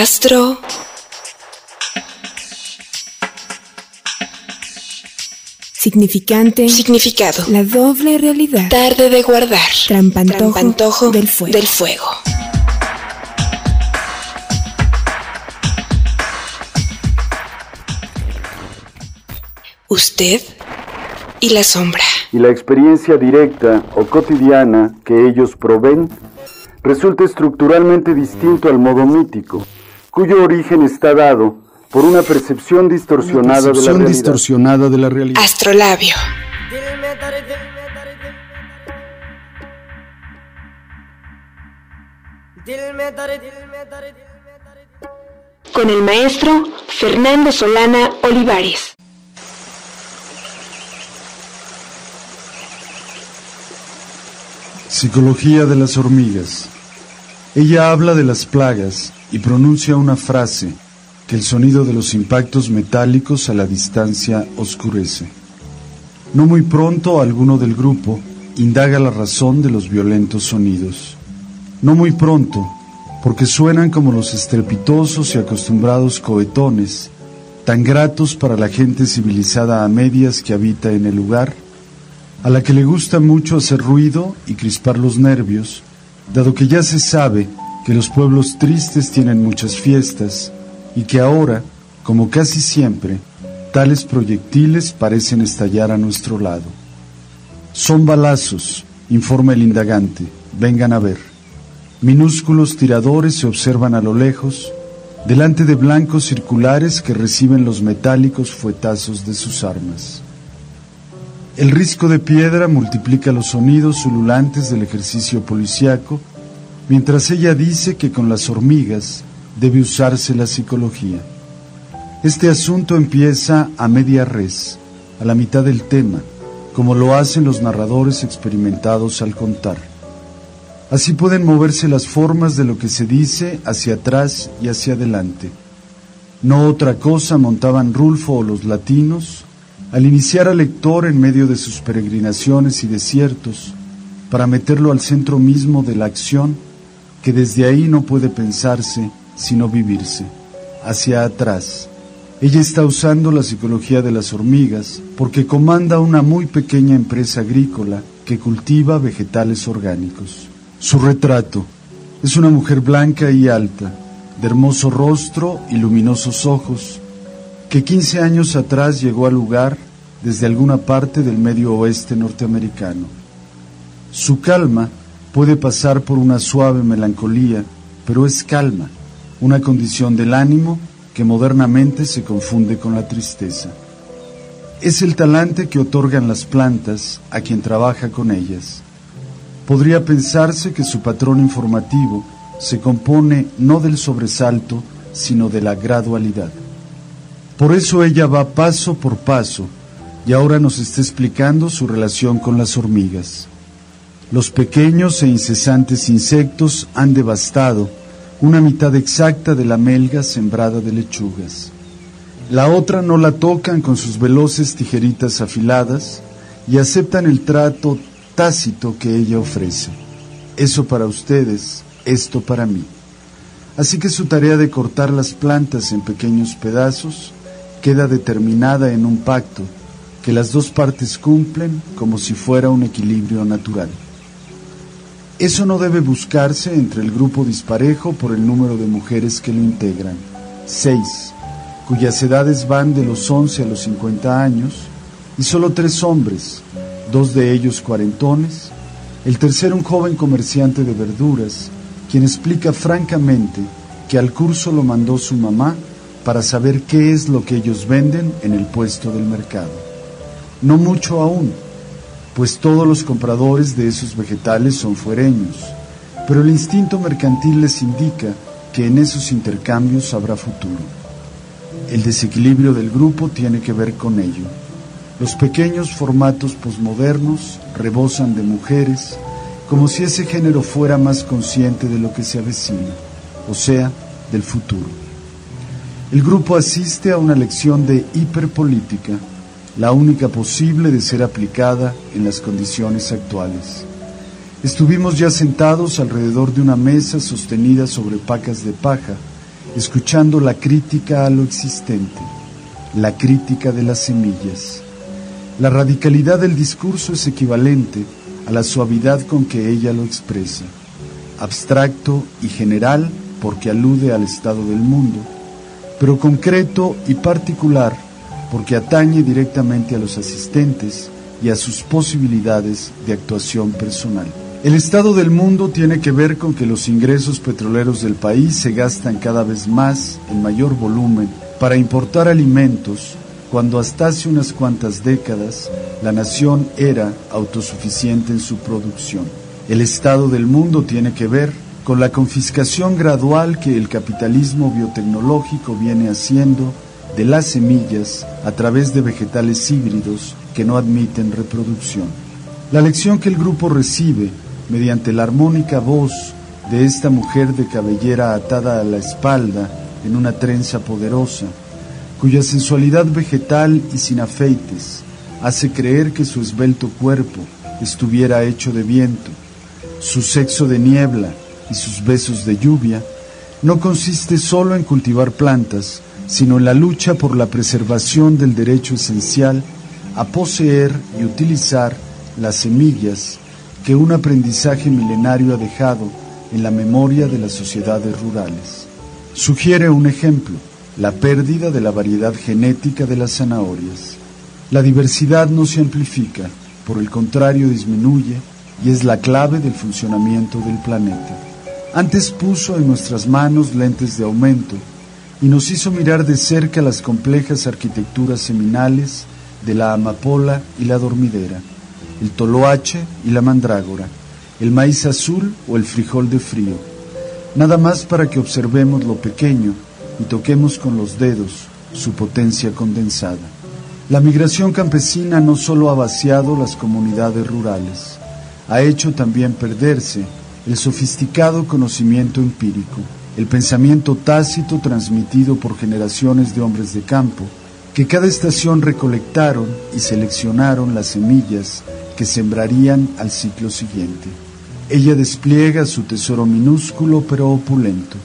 Astro. Significante. Significado. La doble realidad. Tarde de guardar. Trampantojo, Trampantojo del fuego. Del fuego. Usted y la sombra. y la experiencia directa o cotidiana que ellos proveen resulta estructuralmente distinto al modo mítico, cuyo origen está dado por una percepción distorsionada de la distorsionada de la realidad. Astrolabio. Con el maestro Fernando Solana Olivares. Psicología de las hormigas. Ella habla de las plagas y pronuncia una frase que el sonido de los impactos metálicos a la distancia oscurece. No muy pronto alguno del grupo indaga la razón de los violentos sonidos. No muy pronto, porque suenan como los estrepitosos y acostumbrados cohetones, tan gratos para la gente civilizada a medias que habita en el lugar, a la que le gusta mucho hacer ruido y crispar los nervios, dado que ya se sabe que los pueblos tristes tienen muchas fiestas y que ahora, como casi siempre, tales proyectiles parecen estallar a nuestro lado. Son balazos, informa el indagante, vengan a ver. Minúsculos tiradores se observan a lo lejos, delante de blancos circulares que reciben los metálicos fuetazos de sus armas. El risco de piedra multiplica los sonidos ululantes del ejercicio policiaco, mientras ella dice que con las hormigas debe usarse la psicología. Este asunto empieza a media res, a la mitad del tema, como lo hacen los narradores experimentados al contar. Así pueden moverse las formas de lo que se dice hacia atrás y hacia adelante. No otra cosa montaban Rulfo o los latinos al iniciar al lector en medio de sus peregrinaciones y desiertos, para meterlo al centro mismo de la acción, que desde ahí no puede pensarse sino vivirse, hacia atrás. Ella está usando la psicología de las hormigas porque comanda una muy pequeña empresa agrícola que cultiva vegetales orgánicos. Su retrato es una mujer blanca y alta, de hermoso rostro y luminosos ojos, que 15 años atrás llegó al lugar desde alguna parte del medio oeste norteamericano. Su calma puede pasar por una suave melancolía, pero es calma, una condición del ánimo que modernamente se confunde con la tristeza. Es el talante que otorgan las plantas a quien trabaja con ellas. Podría pensarse que su patrón informativo se compone no del sobresalto, sino de la gradualidad. Por eso ella va paso por paso y ahora nos está explicando su relación con las hormigas. Los pequeños e incesantes insectos han devastado una mitad exacta de la melga sembrada de lechugas. La otra no la tocan con sus veloces tijeritas afiladas y aceptan el trato tácito que ella ofrece. Eso para ustedes, esto para mí. Así que su tarea de cortar las plantas en pequeños pedazos queda determinada en un pacto que las dos partes cumplen como si fuera un equilibrio natural. Eso no debe buscarse entre el grupo disparejo por el número de mujeres que lo integran, seis, cuyas edades van de los 11 a los 50 años, y solo tres hombres, dos de ellos cuarentones, el tercero un joven comerciante de verduras, quien explica francamente que al curso lo mandó su mamá para saber qué es lo que ellos venden en el puesto del mercado. No mucho aún, pues todos los compradores de esos vegetales son fuereños, pero el instinto mercantil les indica que en esos intercambios habrá futuro. El desequilibrio del grupo tiene que ver con ello. Los pequeños formatos posmodernos rebosan de mujeres como si ese género fuera más consciente de lo que se avecina, o sea, del futuro. El grupo asiste a una lección de hiperpolítica, la única posible de ser aplicada en las condiciones actuales. Estuvimos ya sentados alrededor de una mesa sostenida sobre pacas de paja escuchando la crítica a lo existente, la crítica de las semillas. La radicalidad del discurso es equivalente a la suavidad con que ella lo expresa, abstracto y general porque alude al estado del mundo, pero concreto y particular porque atañe directamente a los asistentes y a sus posibilidades de actuación personal. El estado del mundo tiene que ver con que los ingresos petroleros del país se gastan cada vez más en mayor volumen para importar alimentos cuando hasta hace unas cuantas décadas la nación era autosuficiente en su producción. El estado del mundo tiene que ver con la confiscación gradual que el capitalismo biotecnológico viene haciendo de las semillas a través de vegetales híbridos que no admiten reproducción. La lección que el grupo recibe mediante la armónica voz de esta mujer de cabellera atada a la espalda en una trenza poderosa, cuya sensualidad vegetal y sin afeites hace creer que su esbelto cuerpo estuviera hecho de viento, su sexo de niebla y sus besos de lluvia, no consiste solo en cultivar plantas, sino la lucha por la preservación del derecho esencial a poseer y utilizar las semillas que un aprendizaje milenario ha dejado en la memoria de las sociedades rurales. Sugiere un ejemplo, la pérdida de la variedad genética de las zanahorias. La diversidad no se amplifica, por el contrario disminuye y es la clave del funcionamiento del planeta. Antes puso en nuestras manos lentes de aumento y nos hizo mirar de cerca las complejas arquitecturas seminales de la amapola y la dormidera, el toloache y la mandrágora, el maíz azul o el frijol de frío, nada más para que observemos lo pequeño y toquemos con los dedos su potencia condensada. La migración campesina no solo ha vaciado las comunidades rurales, ha hecho también perderse el sofisticado conocimiento empírico el pensamiento tácito transmitido por generaciones de hombres de campo, que cada estación recolectaron y seleccionaron las semillas que sembrarían al ciclo siguiente. Ella despliega su tesoro minúsculo pero opulento.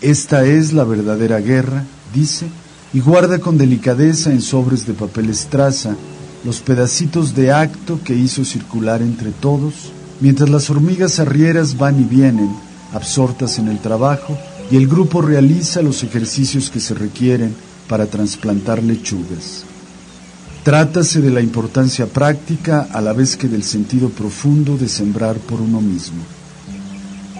Esta es la verdadera guerra, dice, y guarda con delicadeza en sobres de papel estraza los pedacitos de acto que hizo circular entre todos, mientras las hormigas arrieras van y vienen absortas en el trabajo y el grupo realiza los ejercicios que se requieren para trasplantar lechugas. Trátase de la importancia práctica a la vez que del sentido profundo de sembrar por uno mismo.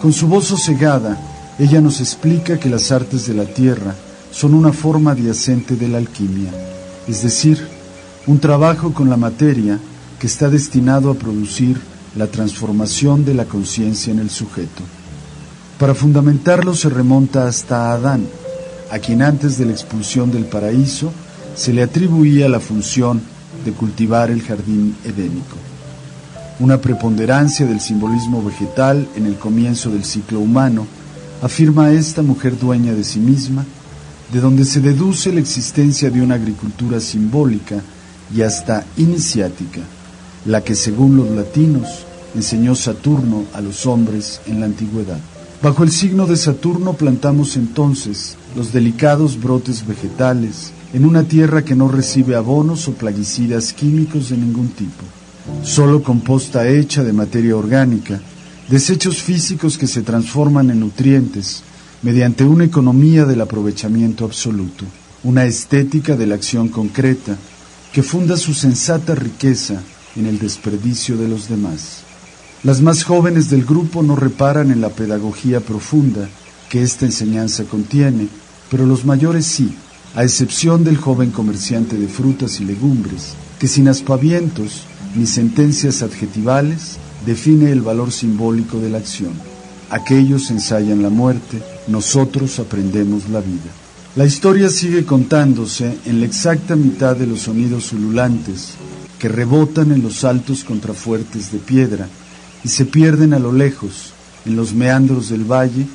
Con su voz sosegada, ella nos explica que las artes de la tierra son una forma adyacente de la alquimia, es decir, un trabajo con la materia que está destinado a producir la transformación de la conciencia en el sujeto. Para fundamentarlo se remonta hasta Adán, a quien antes de la expulsión del paraíso se le atribuía la función de cultivar el jardín edénico. Una preponderancia del simbolismo vegetal en el comienzo del ciclo humano afirma esta mujer dueña de sí misma, de donde se deduce la existencia de una agricultura simbólica y hasta iniciática, la que según los latinos enseñó Saturno a los hombres en la antigüedad. Bajo el signo de Saturno plantamos entonces los delicados brotes vegetales en una tierra que no recibe abonos o plaguicidas químicos de ningún tipo, solo composta hecha de materia orgánica, desechos físicos que se transforman en nutrientes mediante una economía del aprovechamiento absoluto, una estética de la acción concreta que funda su sensata riqueza en el desperdicio de los demás. Las más jóvenes del grupo no reparan en la pedagogía profunda que esta enseñanza contiene, pero los mayores sí, a excepción del joven comerciante de frutas y legumbres, que sin aspavientos ni sentencias adjetivales define el valor simbólico de la acción. Aquellos ensayan la muerte, nosotros aprendemos la vida. La historia sigue contándose en la exacta mitad de los sonidos ululantes que rebotan en los altos contrafuertes de piedra y se pierden a lo lejos, en los meandros del valle,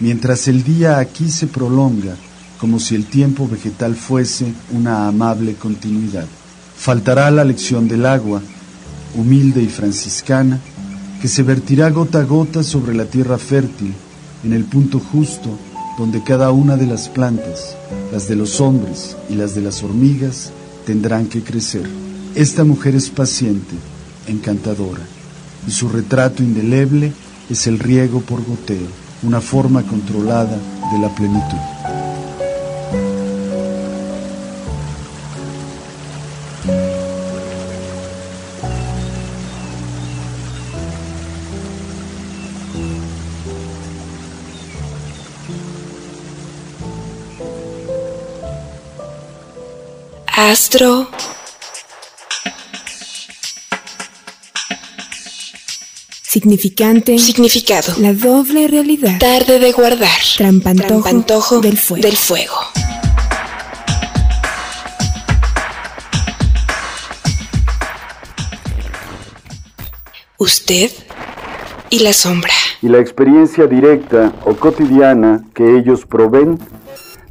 mientras el día aquí se prolonga como si el tiempo vegetal fuese una amable continuidad. Faltará la lección del agua, humilde y franciscana, que se vertirá gota a gota sobre la tierra fértil, en el punto justo donde cada una de las plantas, las de los hombres y las de las hormigas, tendrán que crecer. Esta mujer es paciente, encantadora, y su retrato indeleble es el riego por goteo, una forma controlada de la plenitud. Astro. Significante. Significado. La doble realidad. Tarde de guardar. Trampantojo, Trampantojo del fuego. Del fuego. Usted y la sombra. Y la experiencia directa o cotidiana que ellos proveen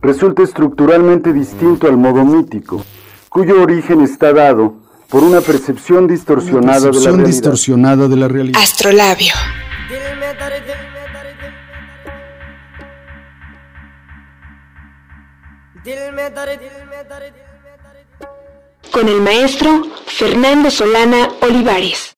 resulta estructuralmente distinto al modo mítico, cuyo origen está dado por una percepción distorsionada de la Percepción distorsionada de la realidad. Astrolabio. Con el maestro Fernando Solana Olivares.